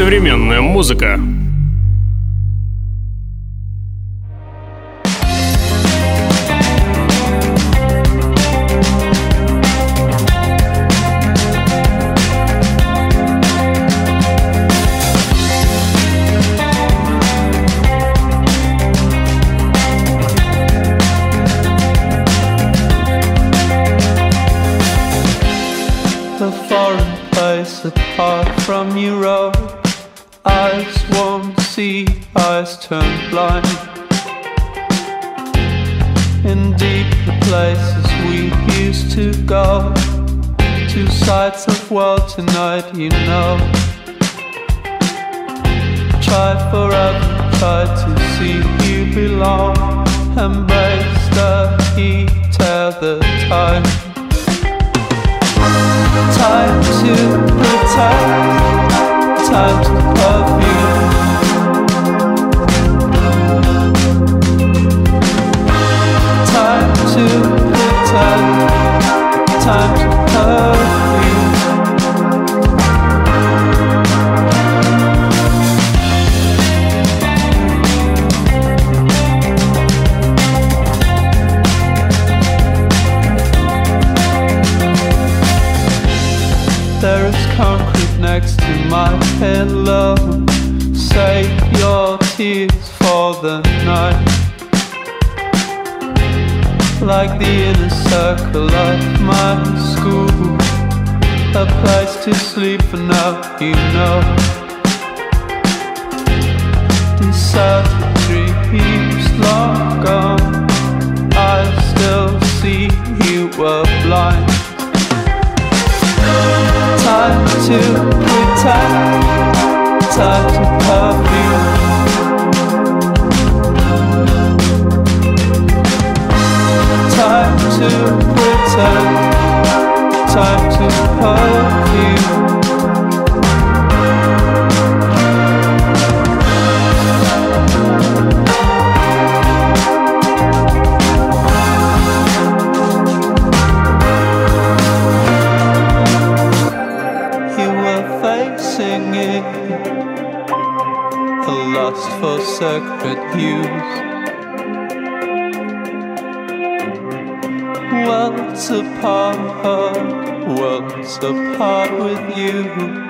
современная музыка. time to protect Time to love you Time to protect. in my head, love. Save your tears for the night. Like the inner circle of my school, a place to sleep for now, you know. And circuitry keeps long gone. I still see you were blind. Time to pretend Time to perfume Time to pretend Time to sacred hues. Once apart, once apart with you.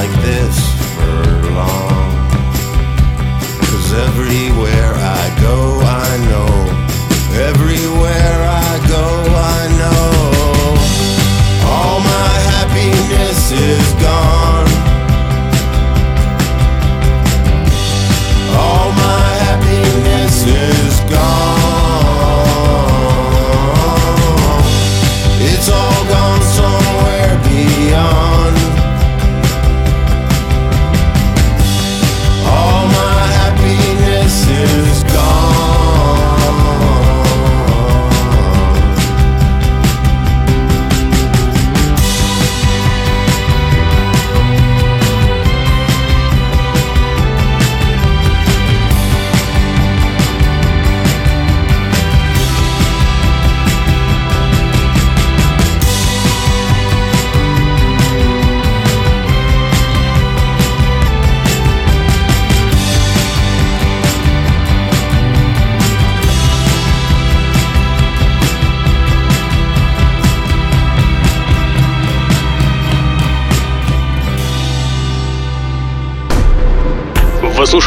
Like this